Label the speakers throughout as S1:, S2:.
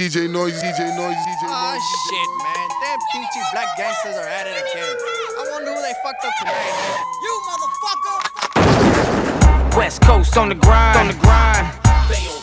S1: DJ Noise, DJ Noise, DJ oh, Noise.
S2: Oh shit, man. Damn peachy black gangsters are at it again. I wonder who they fucked up tonight, man. You motherfucker!
S3: West Coast on the grind, on the grind.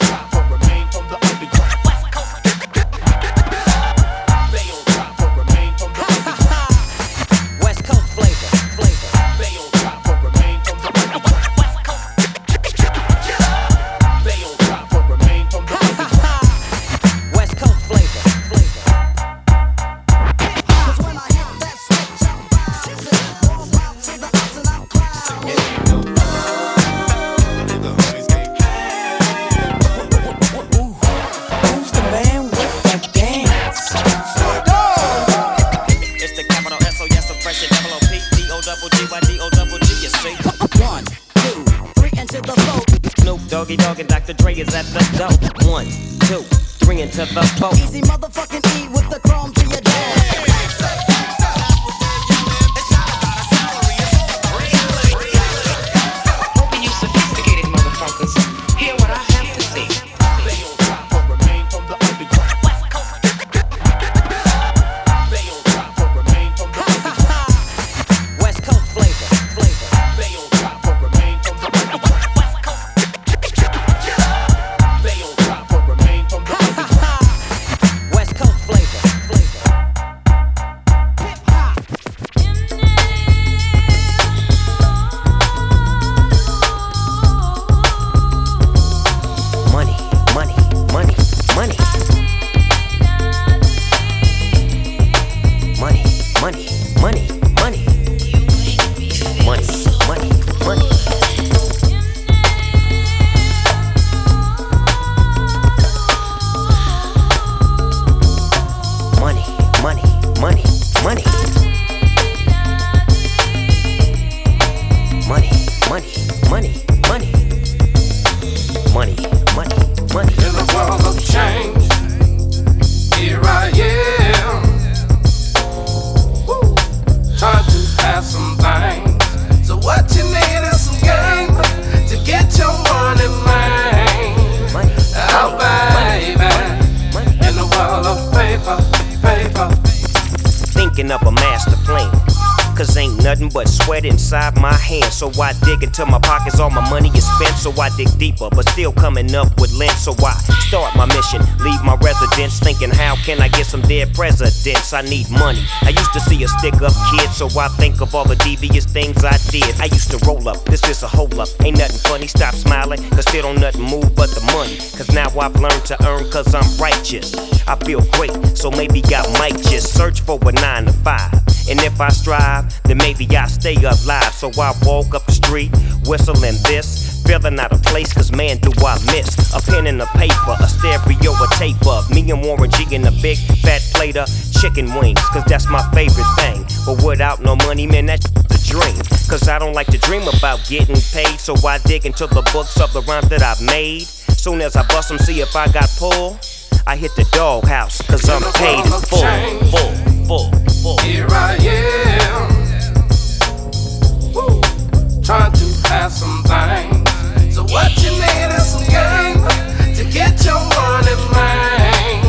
S4: So
S5: I dig into my pockets, all my money is spent. So I dig deeper, but still coming up with lint. So I start my mission, leave my residence, thinking how can I get some dead presidents? I need money. I used to see a stick up kid, so I think of all the devious things I did. I used to roll up, this is a hole up. Ain't nothing funny, stop smiling, cause still don't nothing move but the money. Cause now I've learned to earn cause I'm righteous. I feel great, so maybe I might just search for a nine to five. And if I strive, then maybe I stay alive. So I walk up the street, whistling this, feeling out of place, cause man, do I miss a pen and a paper, a stereo, a tape of me and Warren G in a big fat plate of chicken wings, cause that's my favorite thing. But without no money, man, that's the dream. Cause I don't like to dream about getting paid, so I dig into the books of the rhymes that I've made. Soon as I bust them, see if I got pull. I hit the doghouse, cause I'm paid in full, full, full, full.
S4: Here I am. Woo. Trying to have some things. So what you need is some game to get your money, man.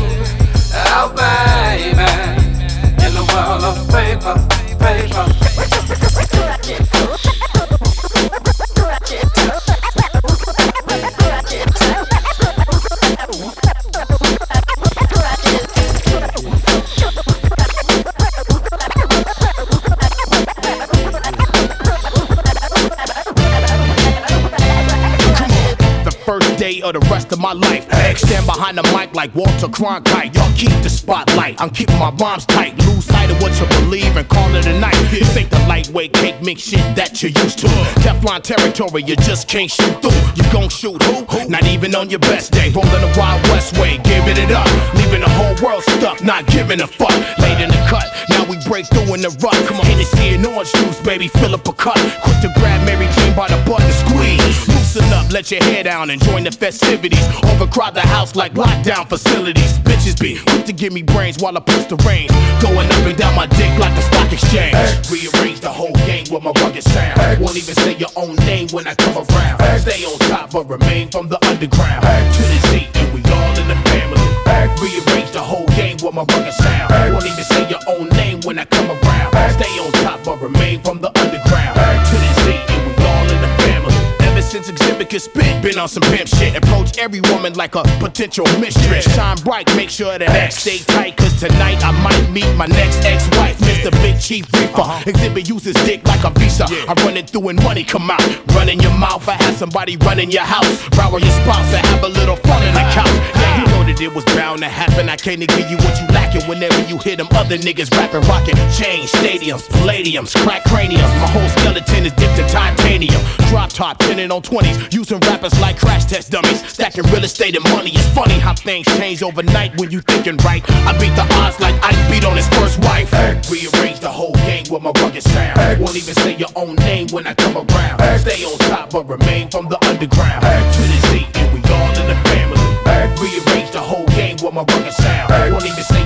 S4: Oh, baby. In the world of paper, paper.
S6: Of the rest of my life. Stand behind the mic like Walter Cronkite. Y'all keep the spotlight. I'm keeping my rhymes tight. Lose sight of what you believe and call it a night. This ain't the lightweight cake mix shit that you're used to. Teflon territory, you just can't shoot through. You gon' shoot who? Not even on your best day. Rolling the Wild West way, giving it up. Leaving the whole world stuck, not giving a fuck. Late in the cut, now we break through in the rut. Come on, Hennessy and orange juice, baby, fill up a cup. Quick to grab Mary Jane by the butt and squeeze. Listen up, let your hair down and join the festivities. Overcrowd the house like lockdown facilities. Bitches be quick to give me brains while I push the reins. Going up and down my dick like the stock exchange. Hey. Rearrange the whole game with my rugged sound. Hey. Won't even say your own name when I come around. Hey. Stay on top but remain from the underground. To the seat and we all in the family. Rearrange the whole game with my rugged sound. Won't even say your own name when I come around. Stay on top but remain from the Been on some pimp shit. Approach every woman like a potential mistress. Shine bright, make sure that X stay tight. Cause tonight I might meet my next ex-wife, Mr. Big Chief Reaper. Uh-huh. Xzibit uses dick like a visa. I run it through and money come out. Run in your mouth, I have somebody run in your house. Rower your spouse, I have a little fun in the couch. Yeah, that it was bound to happen. I can't give you what you lacking whenever you hear them other niggas rapping, rocking. Change stadiums, palladiums, crack craniums. My whole skeleton is dipped in titanium. Drop top, pinning on 20s, using rappers like crash test dummies. Stacking real estate and money. It's funny how things change overnight when you thinking right. I beat the odds like I beat on his first wife. Rearrange the whole game with my rugged sound. Won't even say your own name when I come around. Stay on top but remain from the underground. To the Z, and we all in the family. Rearrange the whole game with my rugged sound. Won't even say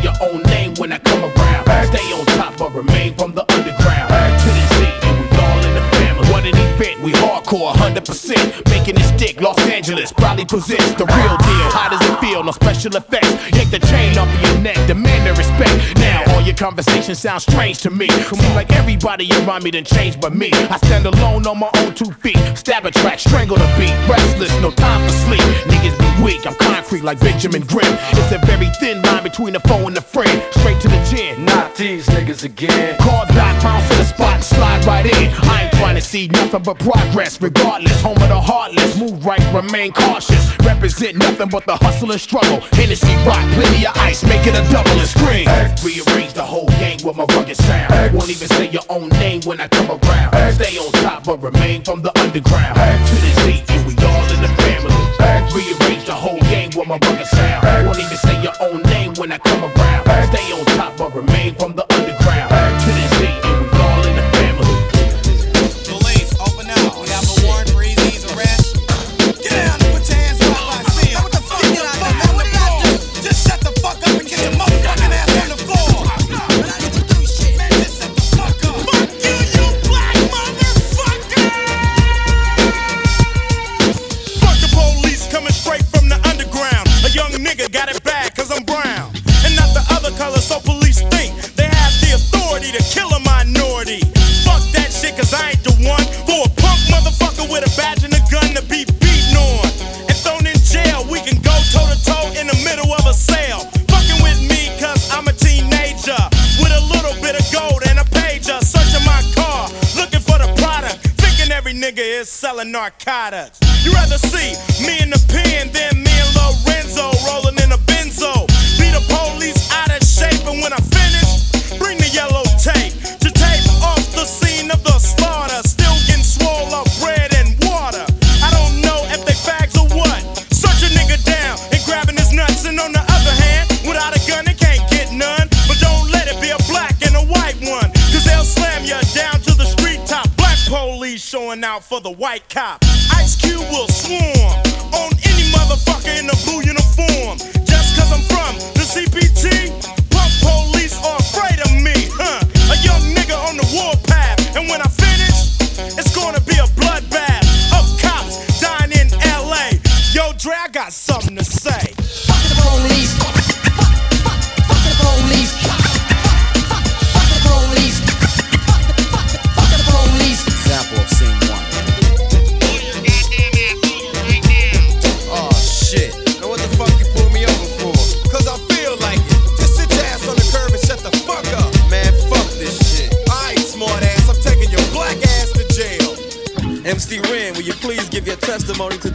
S6: We hardcore 100%. Making it stick, Los Angeles probably presents the real deal. How does it feel? No special effects. Yank the chain off of your neck, demand the respect. Now all your conversations sound strange to me. Seems like everybody around me done changed but me. I stand alone on my own two feet. Stab a track, strangle the beat. Restless, no time for sleep. Niggas be weak, I'm concrete like Benjamin Grimm. It's a very thin line between a foe and a friend. Straight to the chin.
S7: Not these niggas again.
S6: Call back, bounce to the spot, and slide right in. I ain't trying to see nothing but progress, regardless. Home of the heartless, move right, remain cautious. Represent nothing but the hustle and struggle. Hennessy rock, plenty of ice, make it a double and scream. Rearrange the whole gang with my rugged sound. Won't even say your own name when I come around. Stay on top but remain from the underground. To the Z, and we all in the family. Rearrange the whole gang with my rugged sound. Won't even say your own name when I come around. Stay on top but remain from the
S8: nigga is selling narcotics. You rather see me in the pen than me and Lorenzo rolling in a benzo. Be the police out of shape, and when I finish, for the white cop.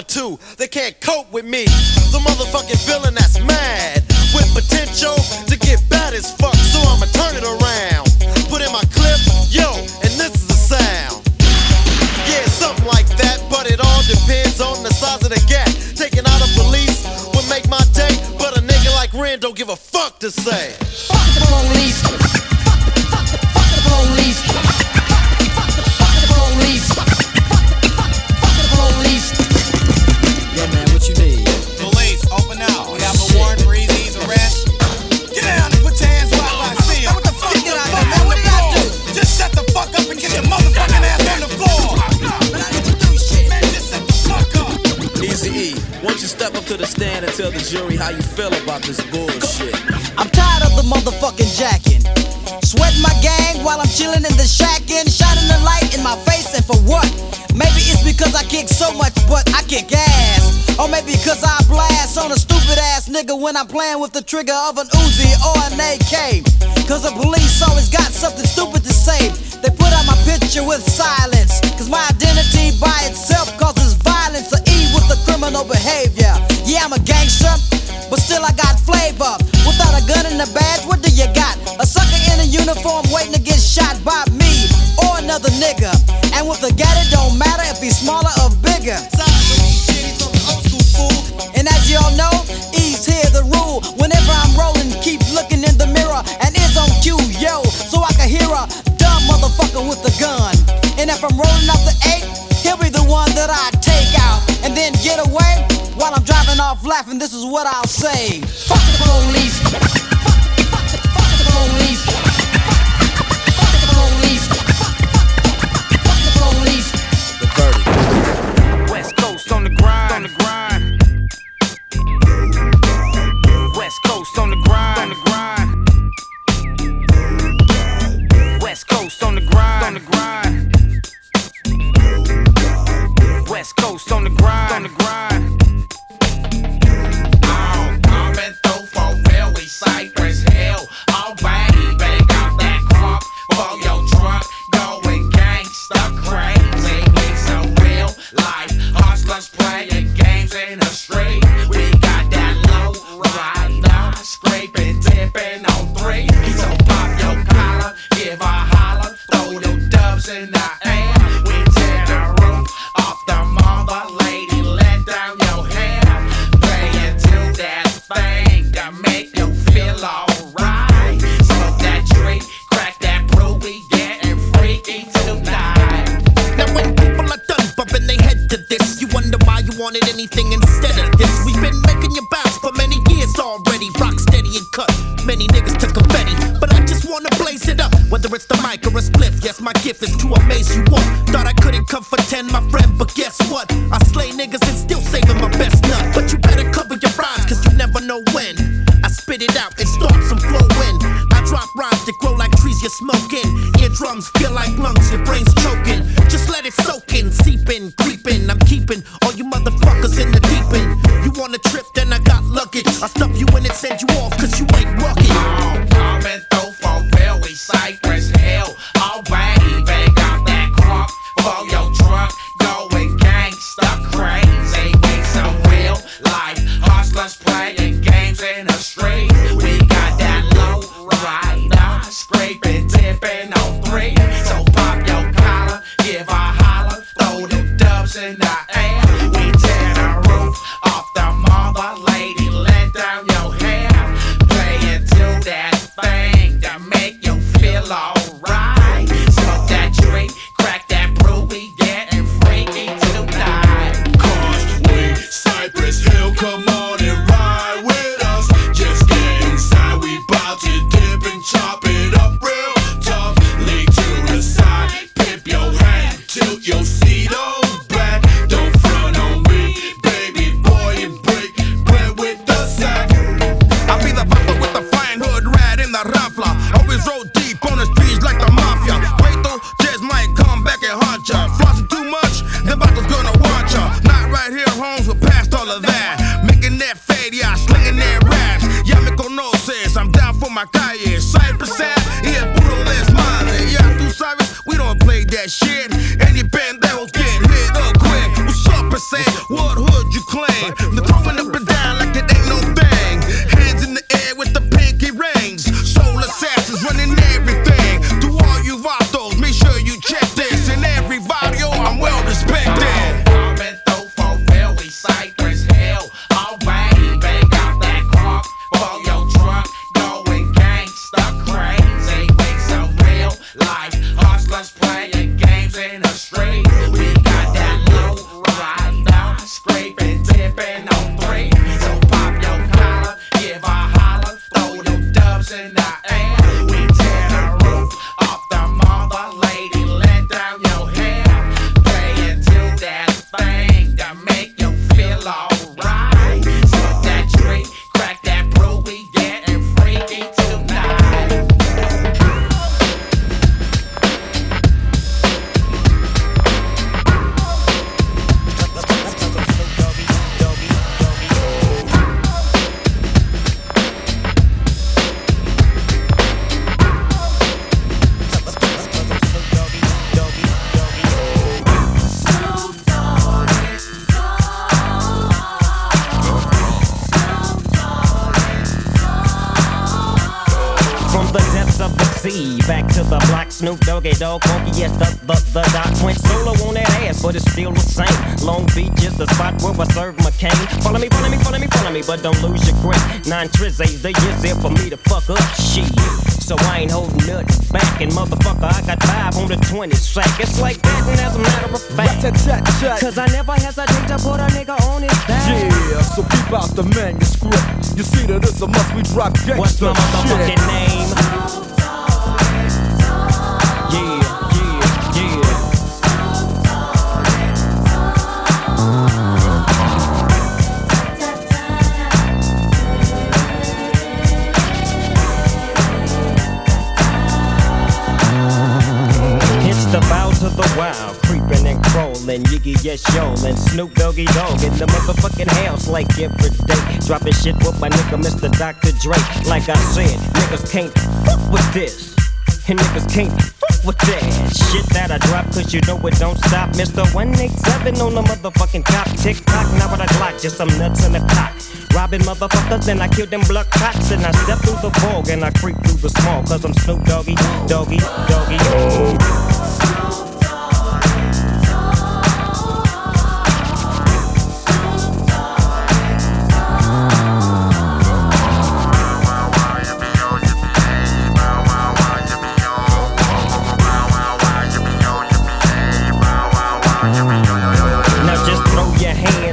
S9: number two. They can't cope with
S2: me. The
S10: motherfucking
S3: villain that's mad. Trigger of an
S5: prince of the sea. Back to the block, Snoop Doggy Dogg, funky yes, the, the, the doc went solo on that ass, but it's still the same. Long Beach is the spot where I serve McCain. Follow me, follow me, follow me, follow me, but don't lose your grip. Nine trizzies, the years there for me to fuck up shit. So I ain't holding nothing back, and motherfucker, I got five on the 20 sack. It's like that, and as a matter of fact, cause I never hesitate to put a nigga on his back.
S11: Yeah, so keep out the manuscript. You see that it's a must we drop gangsta
S5: What's my motherfucking
S11: shit.
S5: name? Yes yo, and Snoop Doggy Dogg in the motherfucking house like every day. Dropping shit with my nigga Mr. Dr. Dre. Like I said, niggas can't fuck with this. And niggas can't fuck with that shit that I drop, cause you know it don't stop. Mr. 187 on the motherfucking top. Tick tock, now what I Glock, just some nuts in the cock. Robbing motherfuckers, then I kill them blood cops. And I step through the fog and I creep through the small, cause I'm Snoop Doggy, Doggy, Doggy. Now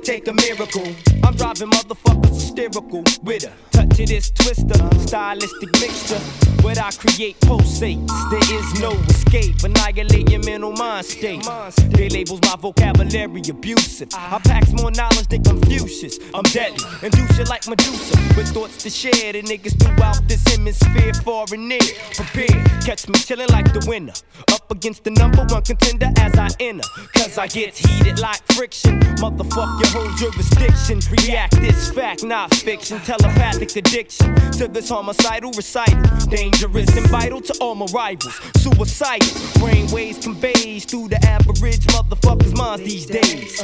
S12: Take a miracle. I'm driving motherfuckers hysterical with a touch of this twister, stylistic mixture. What I create pulsates. Mind state. They labels my vocabulary abusive. I packs more knowledge than Confucius. I'm deadly and do shit like Medusa with thoughts to share. The niggas throughout this hemisphere, far and near. Prepare, catch me chillin' like the winner. Up against the number one contender as I enter. Cause I get heated like friction. Motherfuck your whole jurisdiction. React this fact, not fiction. Telepathic addiction to this homicidal recital. Dangerous and vital to all my rivals. Suicidal. Brainwaves conveys through the average motherfucker's minds these days.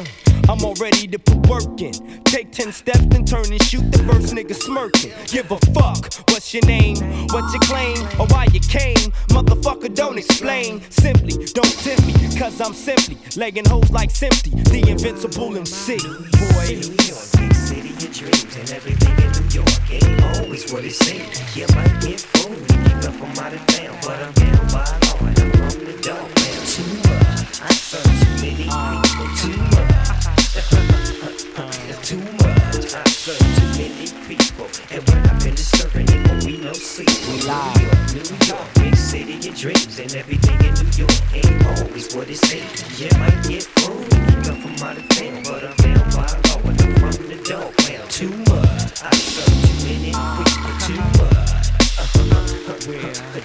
S12: I'm all ready to put work in. Take 10 steps and turn and shoot the first nigga smirking. Give a fuck. What's your name? What you claim? Or why you came? Motherfucker, don't explain. Simply, don't tempt me. Cause I'm simply legging hoes like Simply. The invincible MC. Boy.
S5: City of dreams and everything in New York ain't always what it seems. You might get fooled if you come from out of town, but I'm down by law and I'm from the dog too many people.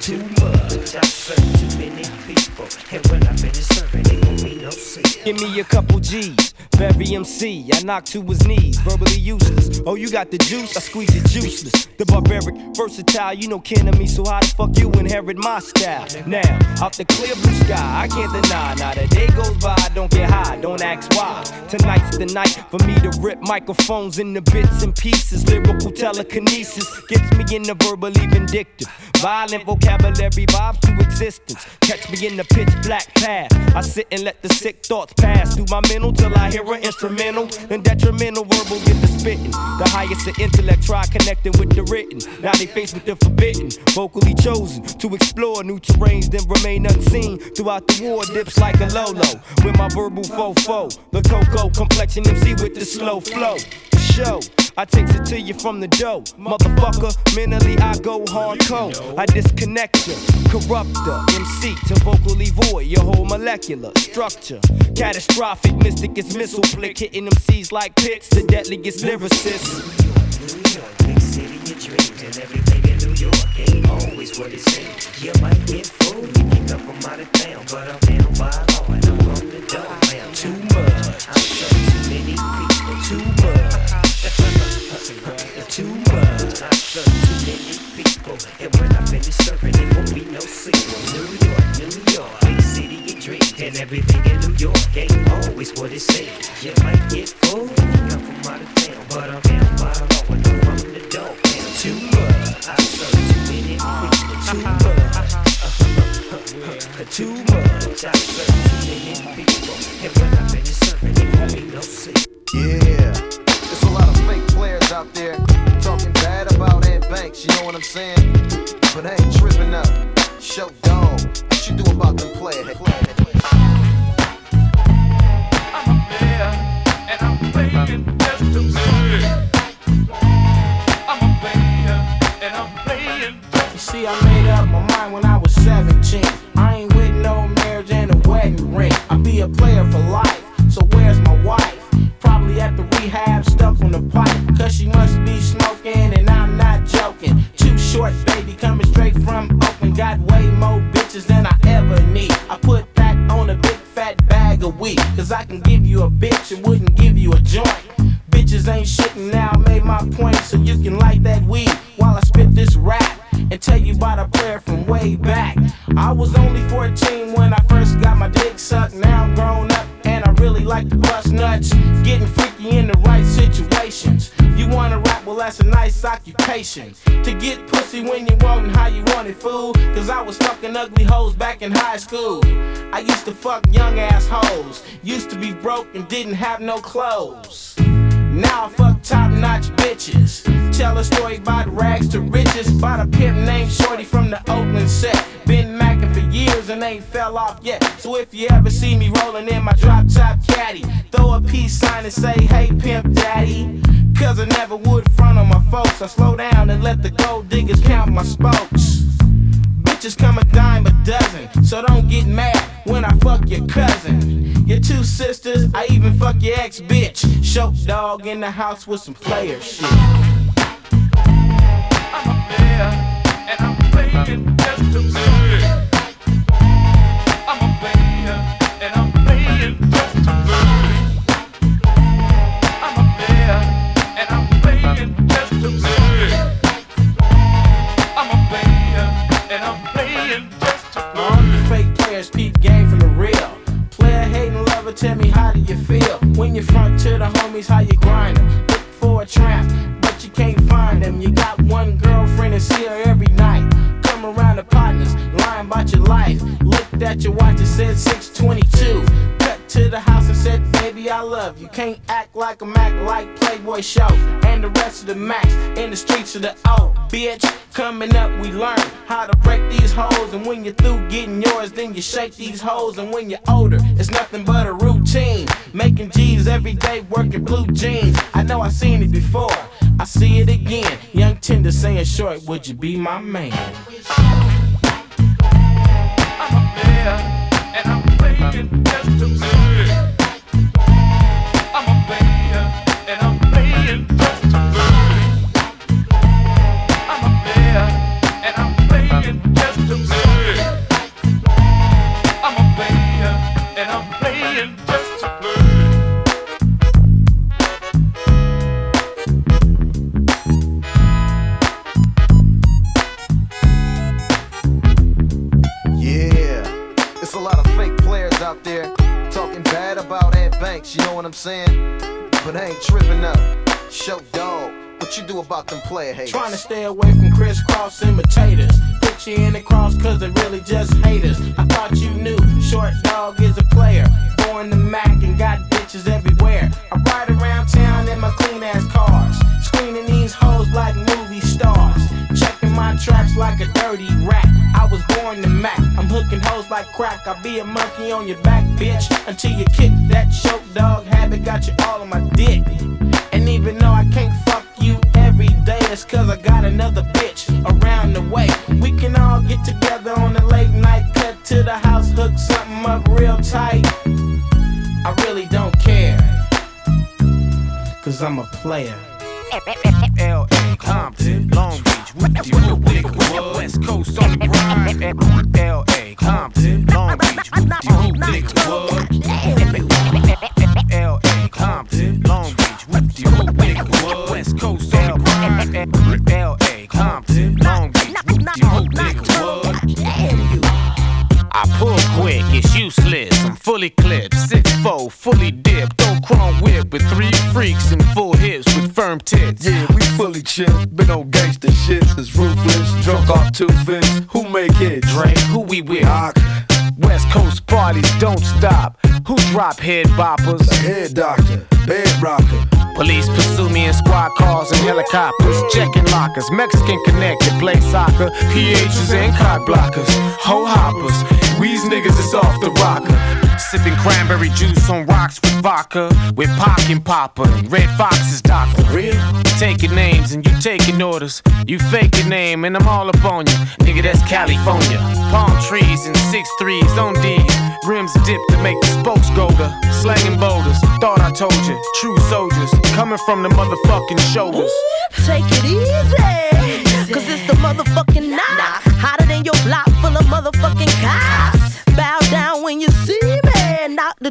S5: Too much, I serve too many people, and when I finish serving, it won't be no I I I secret.
S12: Give me a couple G's. of every MC. I knock to his knees, verbally useless. Oh, you got the juice? I squeeze it juiceless. The barbaric, versatile, you know kin of me, so how the fuck you inherit my style? Now, out the clear blue sky, I can't deny. Now the day goes by, don't get high, don't ask why. Tonight's the night for me to rip microphones into bits and pieces. Lyrical telekinesis gets me in the verbally vindictive. Violent vocabulary vibes to existence. Catch me in the pitch black path. I sit and let the sick thoughts pass through my mental till I hear an instrumental. Then detrimental verbal get the spitting. The highest of intellect try connecting with the written. Now they faced with the forbidden. Vocally chosen to explore new terrains, then remain unseen. Throughout the war, dips like a Lolo. With my verbal fofo. The cocoa complexion MC with the slow flow. Show. I takes it to you from the dough. Motherfucker, mentally I go hardcore. I disconnect you, corrupt the MC to vocally void your whole molecular structure. Catastrophic, mystic is missile flick, hitting MCs like pits, the deadliest lyricists.
S5: Big city, your dreams and everything in New York ain't always what it seems. You might get fooled if you come from out of town, but I'm down by law and I'm from the dog people, and when I finish serving, it won't be no sequel. New York, New York, big city, your dreams and everything in New York ain't always what it seems. You might get fooled if you come from out of town, but I'm down by law and I'm from the Dogg Pound. Too much. I serve too many people. Too much. Uh-huh. Too much. I serve too many people, and when I finish serving, it won't be no sequel.
S13: Yeah, there's a lot of fake players out there talking bad about Ed Banks, you know what I'm saying? But I ain't tripping up. Short Dog, what you do about them players?
S14: Clothes. Now I fuck top notch bitches. Tell a story about rags to riches. About a pimp named Shorty from the Oakland set. Been macking for years and ain't fell off yet. So if you ever see me rolling in my drop top caddy, throw a peace sign and say, hey pimp daddy. Cause I never would front on my folks. I slow down and let the gold diggers count my spokes. Bitches come a dime a dozen, so don't get mad when I fuck your cousin. Your two sisters, I even fuck your ex bitch. Short Dog in the house with some player shit. All when you front to the homies? How you grindin'? Look for a trap, but you can't find them. You got one girlfriend and see her every night. Come around the partners, lying about your life. Looked at your watch it said 622 to the house and said, Baby, I love you. Can't act like a Mac like Playboy Short. And the rest of the Macs in the streets of the O. Bitch, coming up, we learn how to break these hoes. And when you're through getting yours, then you shake these hoes. And when you're older, it's nothing but a routine. Making G's every day, working blue jeans. I know I seen it before. I see it again. Young Tender saying short, would you be my man? I'm a man, and I'm just
S9: There's a lot of fake players out there talking bad about Ed Banks, you know what I'm saying?
S13: But I ain't tripping up. Short Dog, what you do about them player haters?
S14: Trying to stay away from crisscross imitators. Put you in the cross cause they really just haters. I thought you knew short dog is a player. Born the Mac and got bitches everywhere. I ride around town in my clean ass cars. Screening these hoes like Checking my traps like a dirty rat. I was born the Mac. I'm hooking hoes like crack. I'll be a monkey on your back, bitch. Until you kick that Short Dog habit. Got you all on my dick. And even though I can't fuck you every day, that's cause I got another bitch around the way. We can all get together on a late night, cut to the house, hook something up real tight. I really don't care, cause I'm a player.
S15: L.A., Compton, Long Beach, what? West Coast on the grind. L.A., Compton, Long Beach, whoop-de-whoop, nigga, what? L.A., Compton, Long Beach, what? West Coast on the grind. L.A., Compton, Long Beach, what? I pull quick, it's useless. Fully clipped, six four, fully dipped. Throw chrome whip with three freaks and full hips with firm tits.
S11: Yeah, we fully chill. Been on gangsta shit since ruthless. Drunk off two fists. Who make it?
S15: Drake, who we with?
S11: Rock.
S15: West Coast parties don't stop. Who drop head boppers?
S11: Head doctor, bed rocker.
S15: Police pursue me in squad cars and helicopters, checking lockers. Mexican connected, play soccer. PHs and cock blockers, hoe hoppers. Weeze niggas is off the rocker. Sipping cranberry juice on rocks with vodka. With Pac and Papa and Red doctor. Real? Taking names and you taking orders. You fake a name and I'm all up on you. Nigga, that's California. Palm trees and six threes on D's. Rims dipped to make the spokes go to slanging boulders. Thought I told you, true soldiers coming from the motherfucking shoulders.
S16: Take it easy, cause it's the motherfucking knock. Hotter than your block full of motherfucking cops.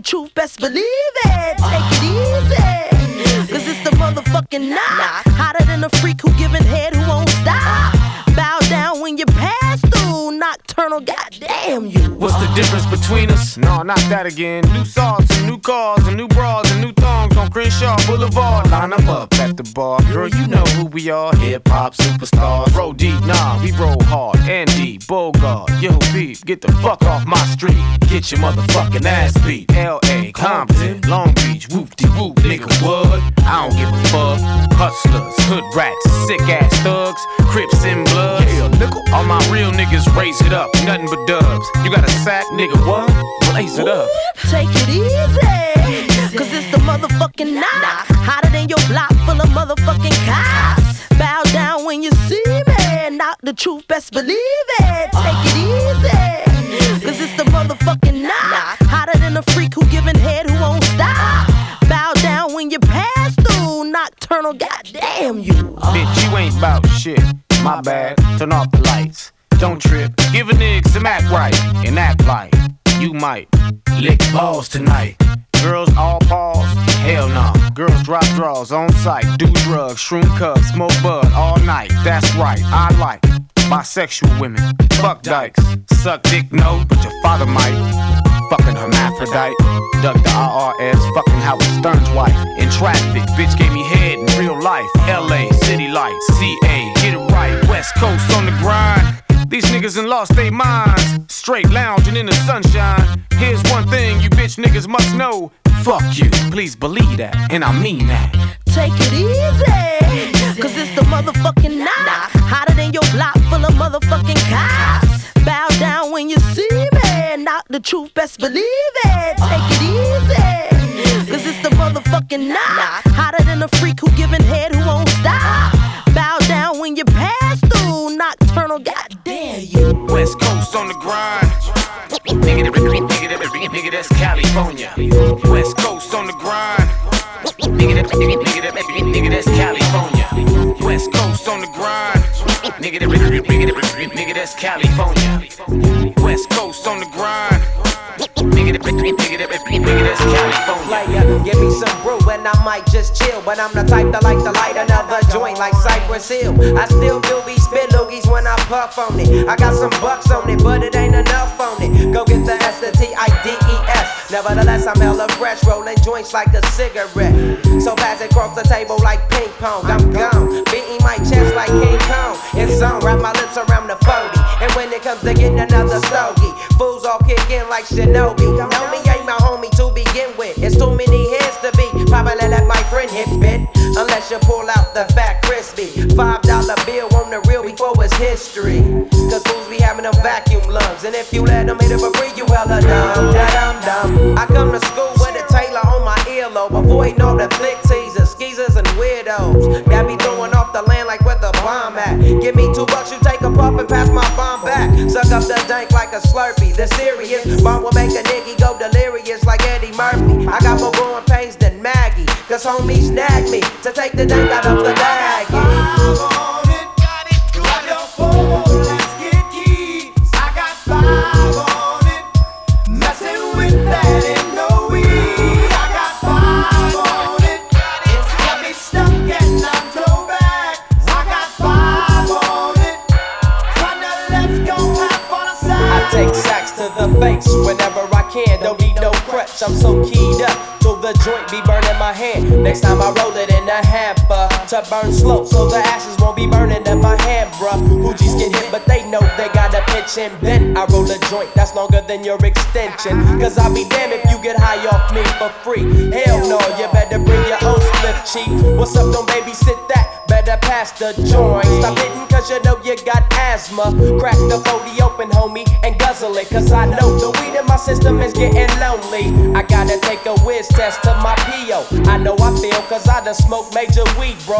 S16: The truth, best believe it. Take it easy, cause it's the motherfucking knock. Hotter than a freak who giving head nocturnal, goddamn you.
S15: What's the difference between us? No, not that again. New sauce and new cars and new bras and new thongs on Crenshaw Boulevard. Line 'em up at the bar. Girl, you know who we are. Hip hop superstars. Roll deep, nah, we roll hard. Andy, Bogart, yo, beef, get the fuck off my street. Get your motherfucking ass beat. L.A., Compton, Long Beach, whoop de whoop, nigga, what? I don't give a fuck. Hustlers, hood rats, sick ass thugs, Crips and Bloods. Yeah, nickel. All my real niggas raise it up, nothing but dubs. You got a sack, nigga, what? Blaze it up.
S16: Take it easy, cause it's the motherfucking knock. Hotter than your block full of motherfucking cops. Bow down when you see me, not the truth, best believe it. Take it easy, cause it's the motherfucking knock. Hotter than a freak who giving head who won't stop. Bow down when you pass through, nocturnal, goddamn you.
S15: Bitch, you ain't bout shit. My bad. Turn off the lights. Don't trip. Give a nigga some act right and act like you might lick balls tonight. Girls all pause? Hell no. Girls drop draws on sight. Do drugs, shroom cups, smoke bud all night. That's right. I like bisexual women. Fuck dykes. Suck dick, no, but your father might. Fucking hermaphrodite. Duck the IRS. Fucking Howard Stern's wife. In traffic, bitch gave me head in real life. LA, city lights. CA, get it right. West Coast on the grind. These niggas in lost their minds. Straight lounging in the sunshine. Here's one thing you bitch niggas must know. Fuck you, please believe that, and I mean that.
S16: Take it easy, cause it's the motherfucking knock. Hotter than your block full of motherfucking cops. Bow down when you see me, not the truth, best believe it. Take it easy, cause it's the motherfucking knock.
S15: Nigga, that's California. West Coast on the grind. Nigga, that- nigga, that- nigga, that's California. West Coast on the grind. Nigga, that- nigga, that- nigga, that's California. West Coast on the grind. Nigga, that- nigga, that- nigga, West California.
S17: Player, give me some brew and I might just chill. But I'm the type that like to light another joint like Cypress Hill. I still do be spit loogies when I puff on it. I got some bucks on it, but it ain't enough on it. Go get the S, the T, I, D, E, S. Nevertheless, I'm hella fresh, rolling joints like a cigarette. So pass it across the table like ping pong. I'm gone, beating my chest like King Kong. It's on, wrap my lips around the 40. And when it comes to getting another stogie, fools all kick in like Shinobi. Know me ain't my homie to begin with. It's too many heads to be. Probably let my friend hit bit. Unless you pull out the fat crispy. Five dollar bill history. Cause fools be having them vacuum lungs. And if you let them hit it for free, you hella dumb. Da dum dum. I come to school with a Taylor on my earlobe. Avoiding all the flick teasers, skeezers, and weirdos. Got me throwing off the land like where the bomb at. Give me two bucks, you take a puff and pass my bomb back. Suck up the dank like a slurpee. The serious bomb will make a nigga go delirious like Eddie Murphy. I got more growing pains than Maggie. Cause homies nag me to take the dank out of the bag. I'm so keyed up. So the joint be burning my hand. Next time I roll it in a hamper to burn slow, so the ashes won't be burning in my hand, bruh. Hoogies get hit, but they know they gotta pitch and bend. I roll a joint that's longer than your extension. Cause I'll be damned if you get high off me for free. Hell no, you better bring your own slip cheap. What's up, don't babysit that? Better pass the joint. Stop hitting cause you know you got asthma. Crack the 40 open, homie, and guzzle it. Cause I know the weed in my system is getting lonely. I gotta take a whiz test to my PO. I know I feel cause I done smoked major weed, bro.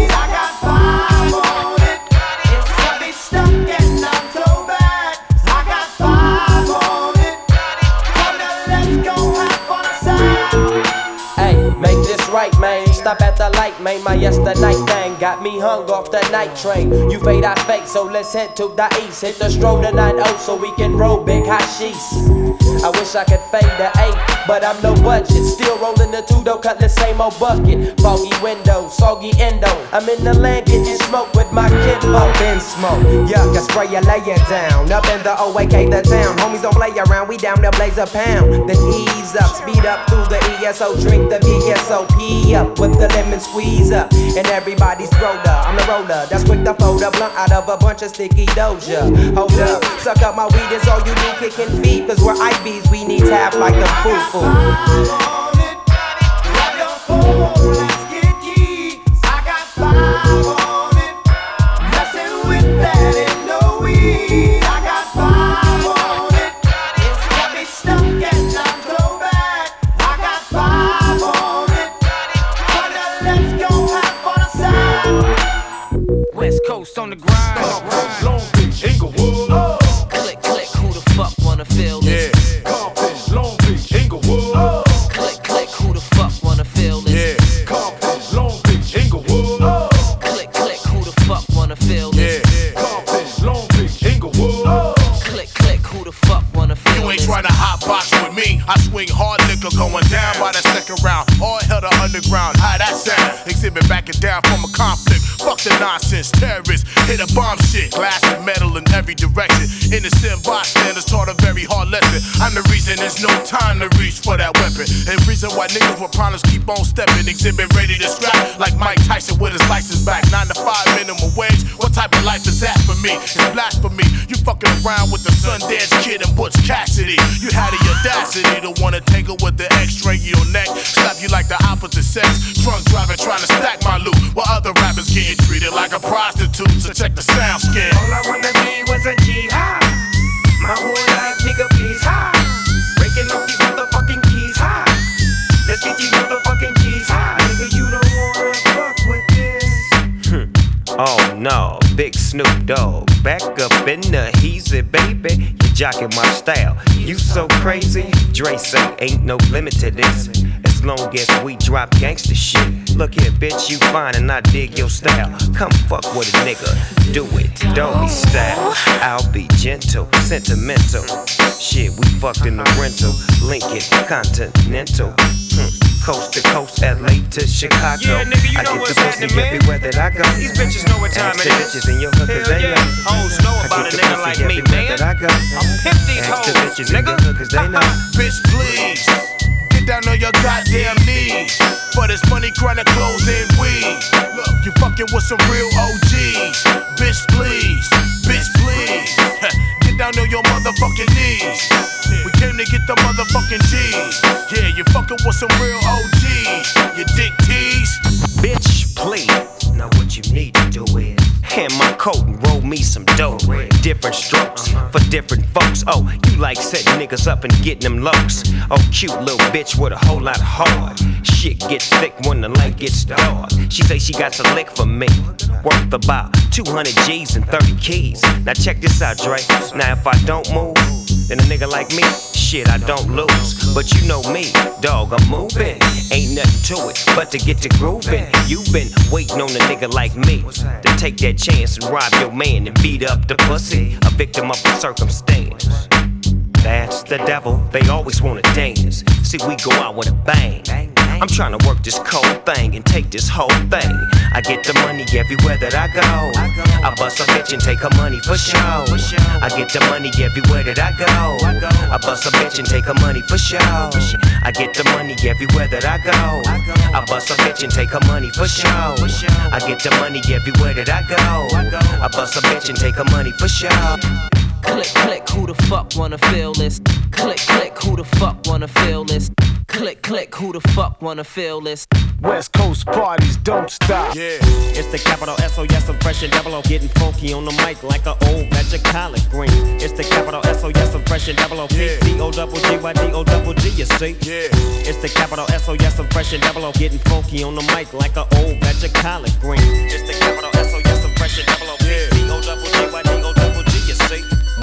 S17: Stop at the light, man. My yesterday thing got me hung off the night train. You fade, I fake, so let's head to the east. Hit the stroll to 9 so we can roll big hot sheets. I wish I could fade the 8, but I'm no budget. Still rolling the two, though, cut the same old bucket. Foggy window, soggy endo. I'm in the land getting smoke with my kid, been smoke. Yuck, I spray you, lay it down. Up in the OAK, the town. Homies don't play around, we down there blaze a pound. Then ease up, speed up through the ESO, drink the VSOP up with the lemon squeeze up. And everybody's roller, I'm the roller. That's quick to fold a blunt out of a bunch of sticky doja. Hold up, suck up my weed, is all you do, kicking feet. Cause we're IBs, we need tap like a foo foo.
S15: West
S6: Ready
S5: jocking my style. You so crazy. Dre say ain't no limit to this. As long as we drop gangster shit. Look here, bitch, you fine and I dig your style. Come fuck with a nigga. Do it, don't be style. I'll be gentle, sentimental. Shit, we fucked in the rental. Lincoln, Continental. Hmm. Coast to coast, LA to Chicago.
S18: Yeah, nigga, you
S5: I
S18: know
S5: get
S18: what's
S5: the pussy everywhere that I go.
S18: These bitches know what time
S5: Ask
S18: it
S5: the bitches in your hood, cause
S18: Hell
S5: they
S18: yeah.
S5: know.
S18: Hoes know about a
S5: the
S18: nigga like me, man.
S5: That I go.
S18: I'm pimp these
S5: Ask the
S18: hoes,
S5: bitches in
S18: nigga.
S5: your hood, cause they know.
S6: Bitch, please. Get down on your goddamn knees. For this money, chronic clothes and weed. Look, you fucking with some real OGs. Bitch, please. Bitch, please. Get down on your motherfucking knees. Came to get the motherfucking G's. Yeah, you fucking with some real OGs. You dick tease.
S5: Bitch, please. Now what you need to do is hand my coat and roll me some dough. Different strokes for different folks. Oh, you like setting niggas up and getting them lows. Oh, cute little bitch with a whole lot of heart. Shit gets thick when the light gets dark. She say she got a lick for me. Worth about 200 G's and 30 keys. Now check this out, Dre. Now if I don't move, then a nigga like me, shit, I don't lose. But you know me, dog, I'm moving. Ain't nothing to it but to get to grooving. You've been waiting on a nigga like me to take that chance and rob your man and beat up the pussy. A victim of the circumstance. That's the devil, they always wanna dance. See, we go out with a bang. I'm trying to work this cold thing and take this whole thing. I get the money everywhere that I go. I bust a bitch and take her money for show. I get the money everywhere that I go. I bust a bitch and take her money for show. I get the money everywhere that I go. I bust a bitch and take her money for show. I get the money everywhere that I go. I bust a bitch and take her money for show.
S19: Click, click, who the fuck wanna feel this? Click, click, who the fuck wanna feel this? Click, click, who the fuck wanna feel this?
S15: West Coast parties don't stop.
S5: Yeah. It's the capital S O yes, I'm fresh and double O. Getting funky on the mic like a old batch of collard greens. It's the capital S O yes, I'm fresh and double O. P D O double G Y D O double G, you see? Yeah. It's the capital S O yes, I'm fresh and double O. Getting funky on the mic like a old batch of collard greens. It's the capital S O yes, I'm fresh and double O. P D O double G Y D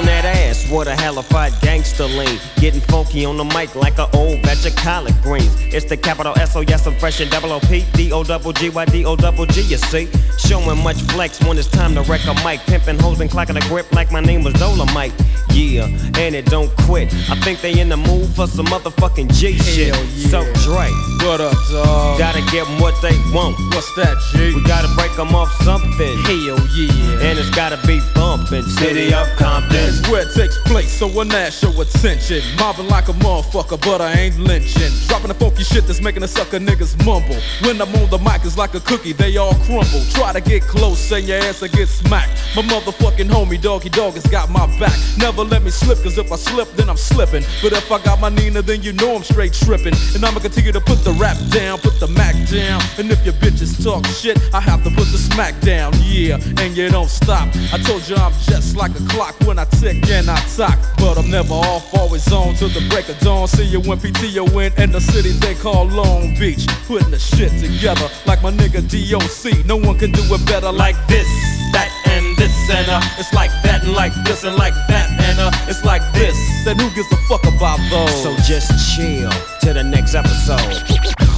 S5: On that ass, what a hellified gangster lean. Getting funky on the mic like a old batch of collard greens. It's the capital S O yes, I'm fresh and double O P D O double G Y D O double G. You see, showing much flex when it's time to wreck a mic. Pimping hoes and clocking a grip like my name was Dolomite. Yeah, and it don't quit. I think they in the mood for some motherfucking G shit. Yeah. So Dre,
S20: What up, dog?
S5: Gotta get 'em what they want.
S20: What's that, G?
S5: We gotta break 'em off something.
S20: Hell yeah.
S5: And it's gotta be bumpin'. City of Compton.
S20: It's where it takes place, so when that show attention. Mobbing like a motherfucker, but I ain't lynching. Dropping the funky shit that's making the sucker niggas mumble. When I'm on the mic, it's like a cookie, they all crumble. Try to get close, and your ass will get smacked. My motherfucking homie, Doggy Dogg, has got my back. Never let me slip, cause if I slip, then I'm slipping. But if I got my Nina, then you know I'm straight tripping. And I'ma continue to put the rap down, put the Mac down. And if your bitches talk shit, I have to put the smack down, yeah. And you don't stop. I told you I'm just like a clock when I tick and I talk. But I'm never off, always on till the break of dawn. See you when PTO in in the city they call Long Beach. Putting the shit together like my nigga DOC. No one can do it better like this, that, it's like that, and like this, and like that. And uh, it's like this. Then who gives a fuck about those?
S5: So just chill to the next episode.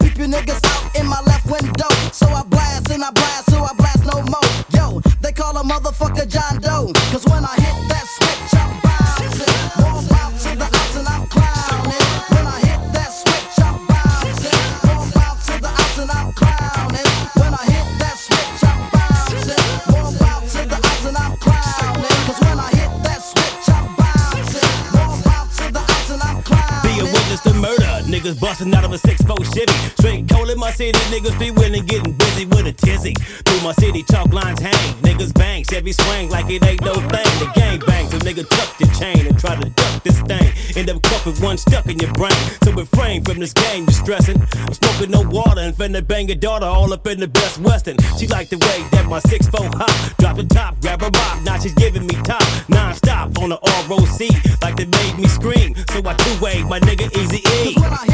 S3: Peep you niggas out in my left window. So I
S21: city. Niggas be willing, getting busy with a tizzy. Through my city, chalk lines hang. Niggas bang, Chevy swing like it ain't no thing. The gang bangs, so nigga tuck the chain and try to duck this thing. End up cuffing one stuck in your brain. So refrain from this game, you stressing. I'm smoking no water and finna bang your daughter all up in the best western. She like the way that my 6 foot hop. Drop the top, grab her mop. Now she's giving me top. Non stop on the ROC. Like they made me scream. So I two way my nigga Easy E.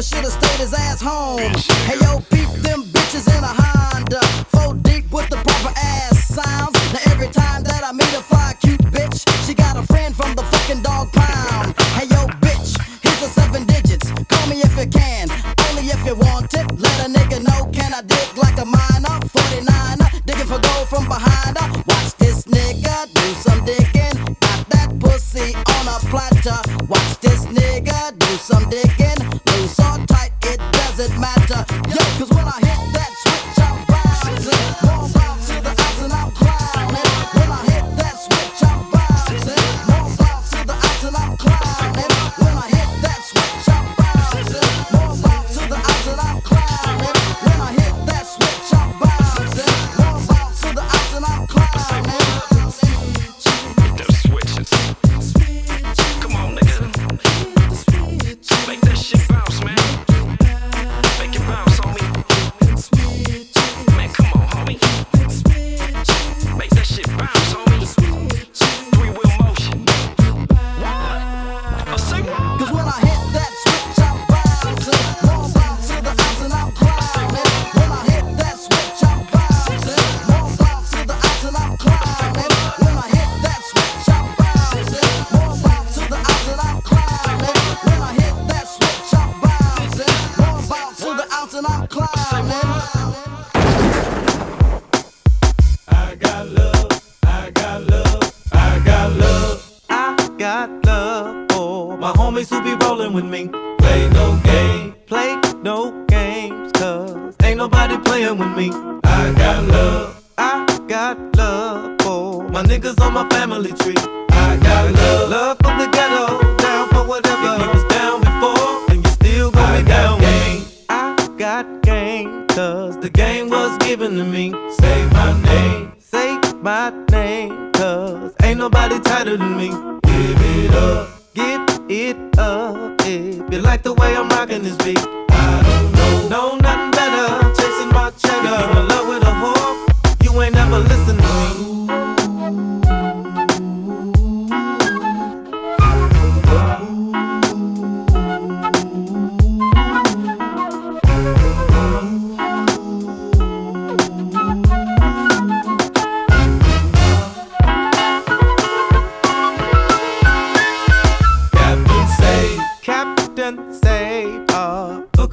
S3: motherfucker should've stayed his ass home. Hey yo, peep them bitches in a Honda. Four deep with the proper ass sounds. Now every time that I meet a fly cute bitch, she got a friend from the fucking Dogg Pound. Hey yo, bitch, here's the seven digits. Call me if you can, only if you want it. Let a nigga know, can I dig like a miner? 49er, digging for gold from behind her. Watch this nigga do some digging. Got that pussy on a platter. Watch this nigga do some digging. Yo, cause when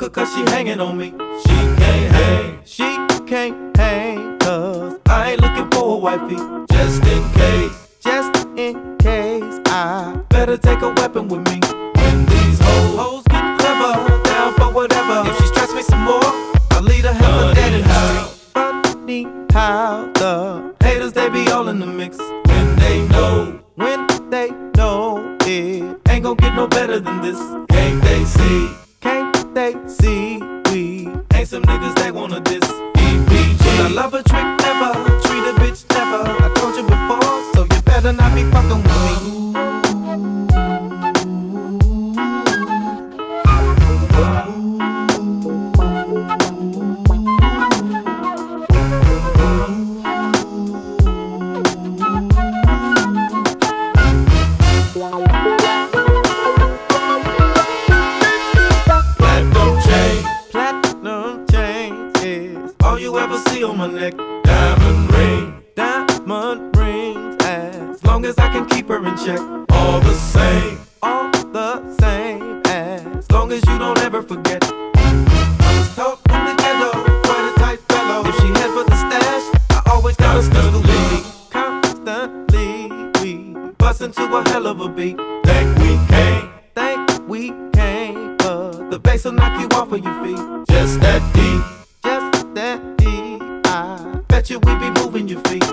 S22: her cause she hanging on me. She can't hang, she can't hang, cause I ain't looking for a wifey. Just in case, just in case, I better take a weapon with me. When these hoes, hoes get clever, down for whatever. If she stress me some more, I'll lead her hell dead in the street. Funny how the haters, they be all in the mix. When they know, when they know it ain't gon' get no better than this. Can't they see? They see? We ain't some niggas they wanna diss. EPG. But I love a trick never, treat a bitch never. I told you before, so you better not be fucking with me. My neck. Diamond ring, diamond rings. As long as I can keep her in check, all the same, all the same. As long as you don't ever forget. I was taught in the ghetto, quite a tight fellow. If she head for the stash, I always got a we bust into a hell of a beat. Think we came, think we came, but the bass will knock you off of your feet. Just that deep, just that bet you we be moving your feet.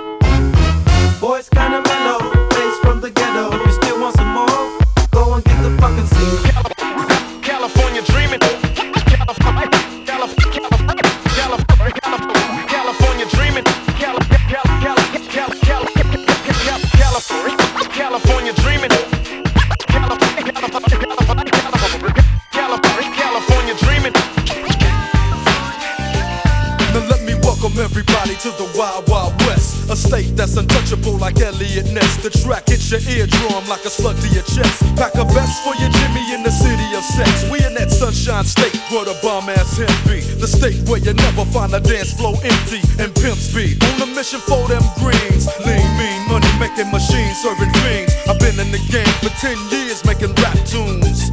S22: Boys kinda mellow, bass from the ghetto. If you still want some more, go and get the fucking seat.
S23: California dreaming. California, California, California dreaming. California dreaming. California
S20: that's untouchable like Eliot Ness. The track hits your eardrum like a slug to your chest. Pack a vest for your Jimmy in the city of sex. We in that sunshine state where the bomb ass hemp be. The state where you never find a dance floor empty and pimp speed. On a mission for them greens. Lean, mean, money making machines serving fiends. I've been in the game for 10 years making rap tunes.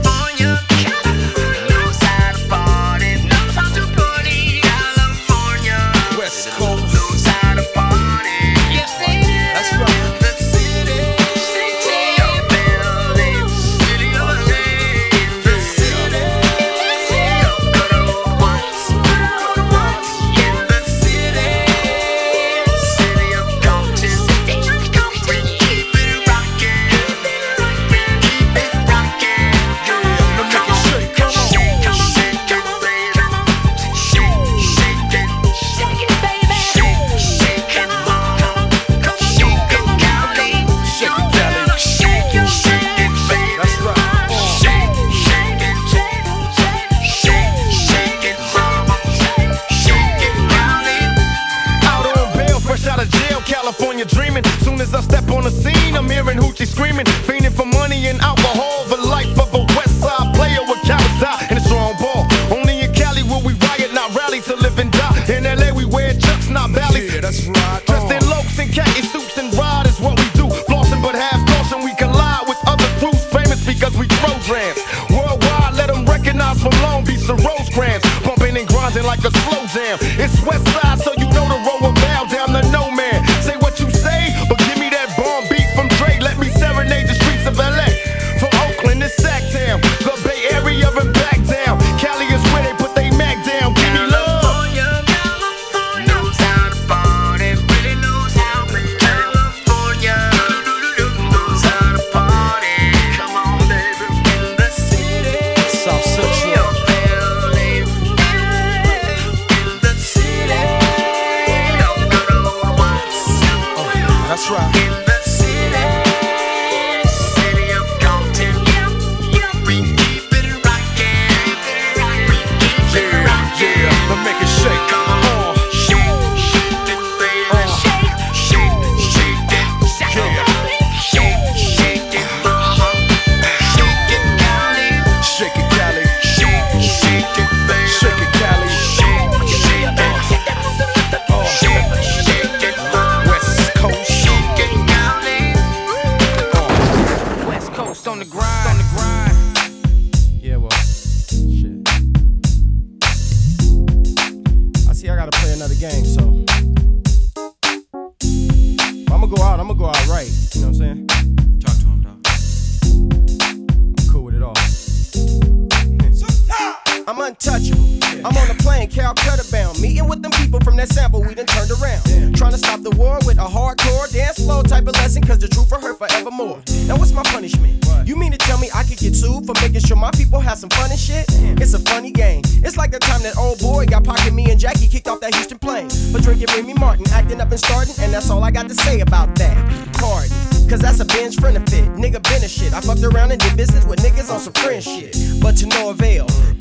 S24: cause we programs. Worldwide, let them recognize from Long Beach to Rosecrans. Bumping and grinding like a slow jam. It's Westside.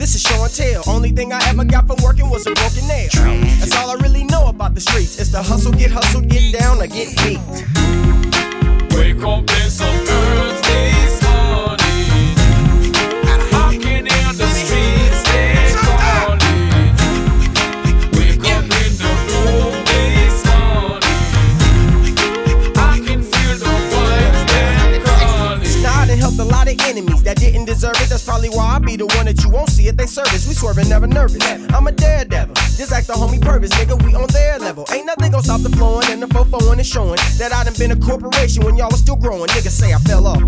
S24: This is show and tell. Only thing I ever got from working was a broken nail. That's all I really know about the streets. It's the hustle, get hustle, get down, or get beat.
S4: Wake up in some girls
S24: didn't deserve it. That's probably why I be the one that you won't see at they service. We swerving, never nervous. I'm a daredevil. Just act the homie purpose, nigga. We on their level. Ain't nothing gonna stop the flowing and the fofo and showing that I done been a corporation when y'all was still growing. Niggas say I fell off.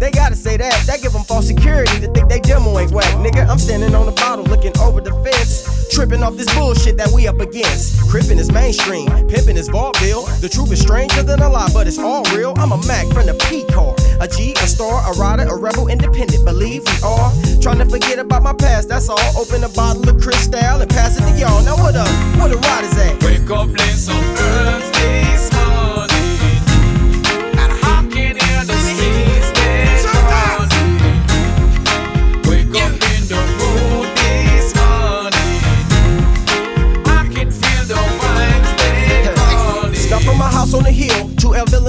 S24: They gotta say that. That give them false security to think they demo ain't whack. Nigga, I'm standing on the bottle looking over the fence. Tripping off this bullshit that we up against. Crippin' is mainstream, pimpin' is vaudeville. The truth is stranger than a lie, but it's all real. I'm a Mac from the P car. A G, a star, a rider, a rebel, independent. Believe we are. Trying to forget about my past, that's all. Open a bottle of Cristal and pass it to y'all. Now what up? Where the riders at?
S4: Wake up, play some this morning. And walking in the streets. Wake up in the room this morning. I can feel the vibes they calling.
S24: Stop from my house on the hill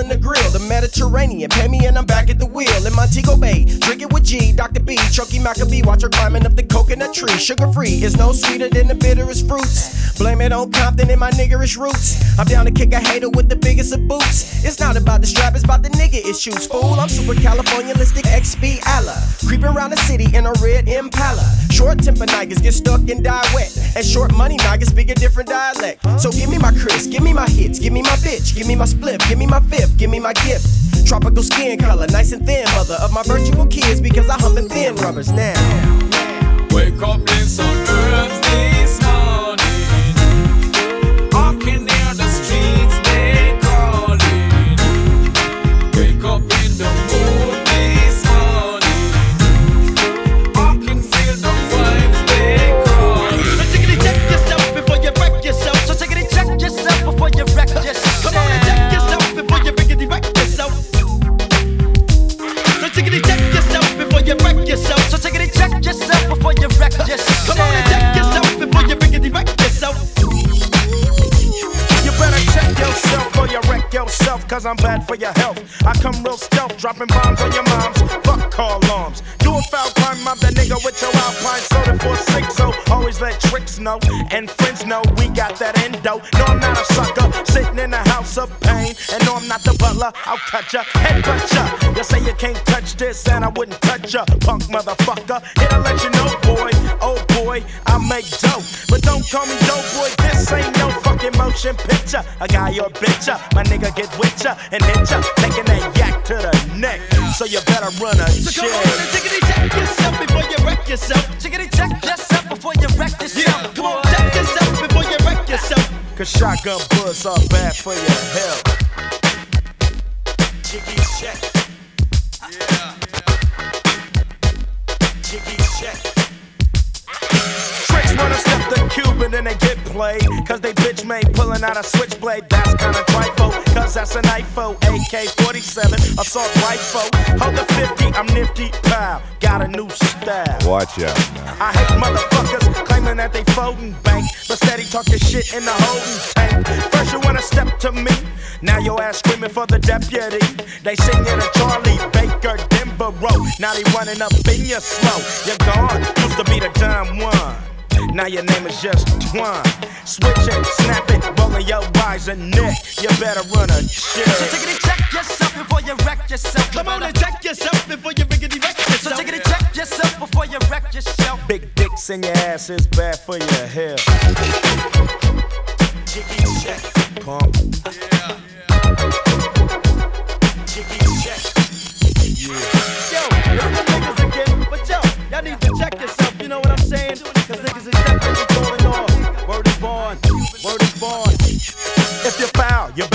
S24: in the grill, the Mediterranean. Pay me and I'm back at the wheel in Montego Bay. Drink it with G, Dr. B, Chucky Maccabee. Watch her climbing up the coconut tree. Sugar free is no sweeter than the bitterest fruits. Blame it on Compton and my niggerish roots. I'm down to kick a hater with the biggest of boots. It's not about the strap, it's about the nigga issues. Fool, I'm super Californialistic XB Allah. Creeping around the city in a red Impala. Short temper niggas get stuck and die wet. And short money niggas speak a different dialect. So give me my Chris, give me my hits, give me my bitch, give me my split, give me my fifth, give me my gift. Tropical skin color, nice and thin, mother of my virtual kids because I hump and thin rubbers now.
S4: Wake up in some herbs
S8: cut ya, head cut ya. You say you can't touch this, and I wouldn't touch ya, punk motherfucker. To let you know, boy, oh boy, I make dope. But don't call me dope boy, this ain't no fucking motion picture. A guy or bitch ya, my nigga get with ya and hit ya, taking that yak to the neck. So you better run a
S25: So
S8: shit.
S25: come on and it check yourself before you wreck yourself. It check yourself before you wreck yourself. Come on, check yourself before you wreck yourself.
S8: Cause shotgun bullets are bad for your health. Pulling a switchblade. That's kinda trifle. Cause that's an IFO. AK 47, assault rifle. Hold the 50, I'm nifty. Pow, got a new style.
S26: Watch out now.
S8: I hate motherfuckers claiming that they folding bank, but steady talking shit in the holding tank. First you wanna step to me, now your ass screaming for the deputy. They sing you to Charlie Baker, Denver Road. Now they running up in your slow. You're gone, used to be the dime one. Now your name is just Twine. Switch it, snap it, rolling your eyes and neck. You better run a shit.
S25: So take it and check yourself before you wreck yourself. Come on and check yourself before you rickety wreck yourself. So take it and check yourself before you wreck yourself.
S8: Big dicks in your ass is bad for your health.
S4: Jiggy check.
S8: Pump.
S4: Yeah. Jiggy check.
S25: Yo, it's the niggas again. But yo, y'all need to check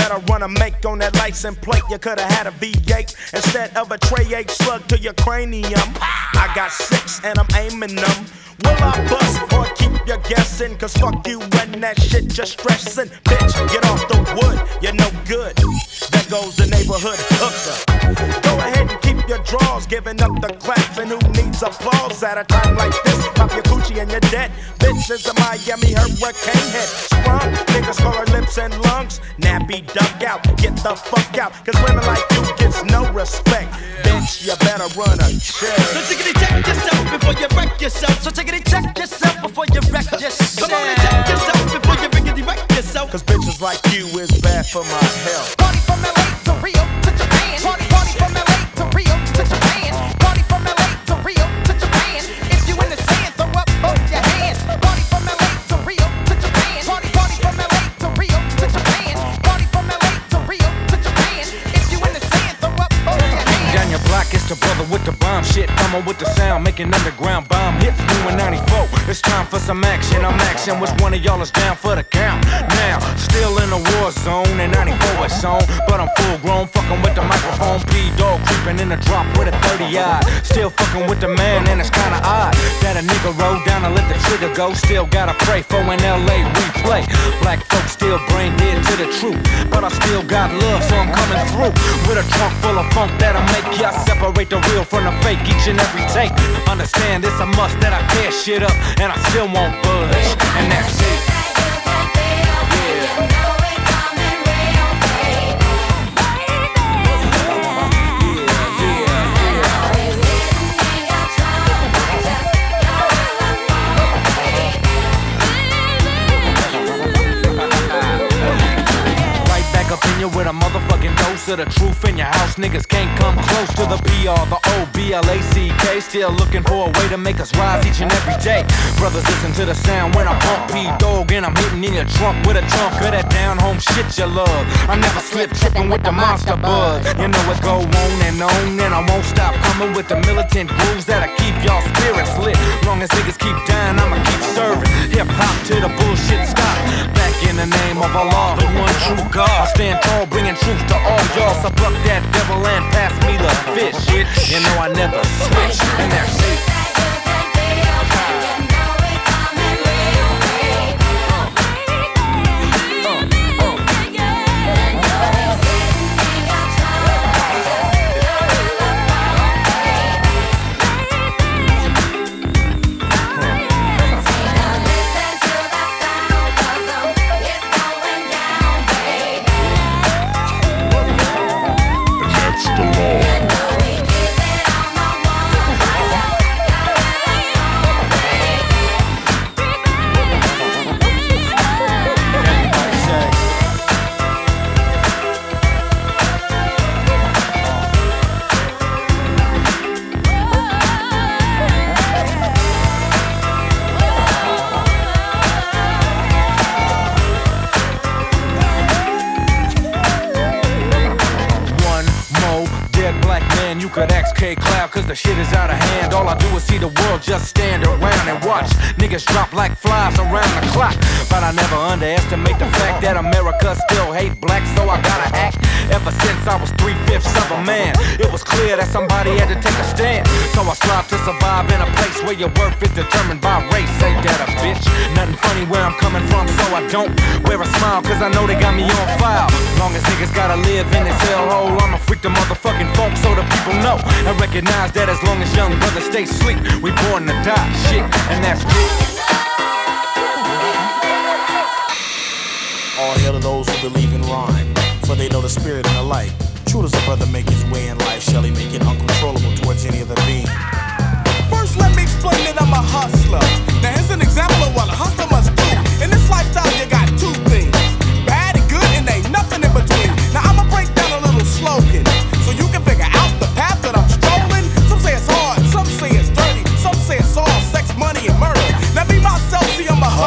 S8: better run a make on that license plate. You coulda had a V8 instead of a tray 8 slug to your cranium. I got six and I'm aiming them. Will I bust or keep you guessing? Cause fuck you and that shit just stressing. Bitch, get off the wood, you're no good. There goes the neighborhood hooker. Go ahead and keep your drawers, giving up the claps. And who needs applause at a time like this? Pop your coochie and you're dead. Bitch is a Miami hurricane head. Sprung, niggas call her lips and lungs. Nappy duck out, get the fuck out. Cause women like you gets no respect. Bitch, you better run a check.
S25: So take it and check yourself before you wreck yourself. So take it check yourself before you wreck yourself. Come on and check yourself before you riggedy wreck yourself.
S8: Cause bitches like you is bad for my health.
S25: Party from LA to Rio to Japan. Party,
S15: brother with the bomb shit. Coming with the sound, making underground bomb hits. In 94, it's time for some action. I'm action. Which one of y'all is down for the count? Now, still in the war zone, and 94 is on. But I'm full grown, fucking with the microphone. P dog creeping in the drop with a 30 eye. Still fucking with the man, and it's kinda odd that a nigga roll down and let the trigger go. Still gotta pray for an LA replay. Black folks still brain dead to the truth. But I still got love, so I'm coming through with a trunk full of funk that'll make ya separate the real from the fake each and every take. Understand it's a must that I tear shit up, and I still won't budge. And that's it. Right back up in you with a of the truth in your house. Niggas can't come close to the BR, the O B L A C K. Still looking for a way to make us rise each and every day. Brothers, listen to the sound when I pump P dog and I'm hitting in your trunk with a chunk of that down home shit you love. I never slip tripping with the monster buzz. You know it go on and on, and I won't stop coming with the militant grooves that'll keep y'all spirits lit. Long as niggas keep dying, I'ma keep serving. Hip hop till the bullshit stop. Back in the name of Allah, the one true God. I stand tall, bringing truth to all y'all. So buck that devil and pass me the fish. You know I never switch, and that's it. Is out of hand. All I do is see the world just stand around and watch niggas drop like flies around the clock. But I never underestimate the fact that America still hate black, so I gotta act. Ever since I was three fifths of a man, it was clear that somebody had to take a stand. So I strive to survive in a place where your worth is determined by race. Ain't that a bitch? Nothing funny where I'm coming from, so I don't wear a smile, cause I know they got me on file. Long as niggas gotta live in this hellhole, I'ma freak the motherfucking funk so the people know. I recognize that as long as young brothers stay sleep, we born to die. Shit, and that's true.
S27: All hail to those who believe in rhyme, for they know the spirit and the light. True does a brother make his way in life, shall he make it uncontrollable towards any other being?
S26: First, let me explain that I'm a hustler. Now, here's an example of what a hustler must do. In this lifestyle, you got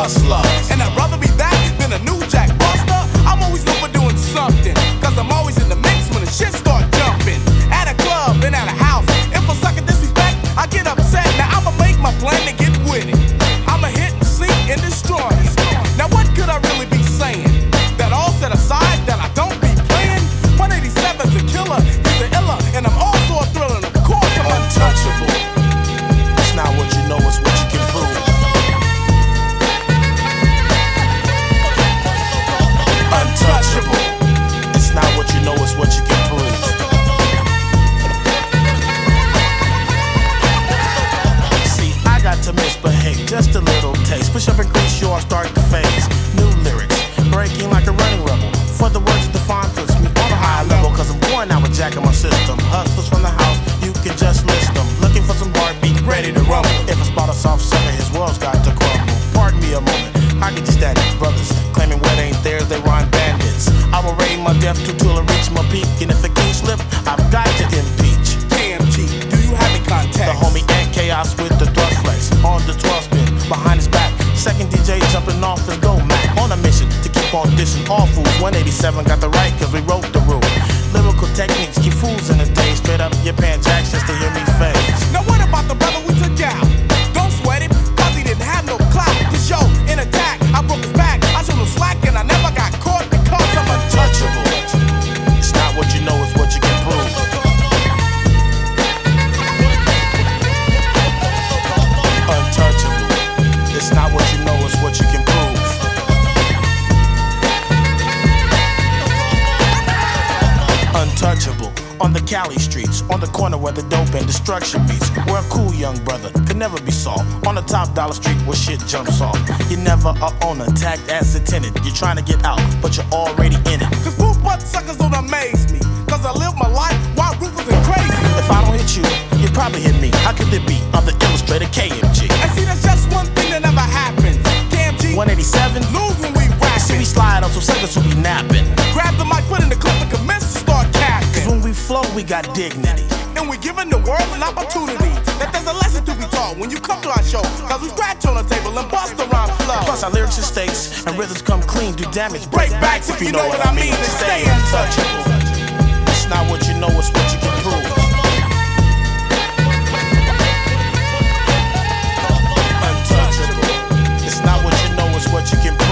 S26: hustler.
S8: Push up and crease, you start to phase. New lyrics, breaking like a running rebel. For the words define puts me on a high level. Cause I'm born now with jack in my system. Hustlers from the house, you can just list them. Looking for some heartbeat, ready to rumble. If I spot a soft sucker, his world's got to crumble. Pardon me a moment, I get static. Brothers claiming what ain't theirs, they rhyme bandits. I will raid my death to till I reach my peak. And if it can't slip, I've got to impeach. KMG, do you have any contact? The homie and chaos with the thrust flex. On the 12 spin, behind his back. All fools. 187 got the right, cause we wrote the rule. Lyrical techniques On the Cali streets, on the corner where the dope and destruction meets. Where a cool young brother could never be solved. On the top dollar street where shit jumps off. You're never a owner, tagged as a tenant. You're trying to get out, but you're already in it. Cause poop butt suckers don't amaze me. Cause I live my life while ruthless and crazy. If I don't hit you, you probably hit me. How could it be? I'm the illustrator KMG. And see, that's just one thing that never happens. KMG 187 lose when we rap. See, we slide on some suckers who be napping. Grab the mic, put in the clip, and commence flow, we got dignity. And we're giving the world an opportunity. That there's a lesson to be taught when you come to our show. Cause we scratch on the table and bust around flow. Plus, our lyrics are stakes, and rhythms come clean, do damage. Break backs if you know what I mean, and stay untouchable. It's not what you know, it's what you can prove. Untouchable. It's not what you know, it's what you can prove.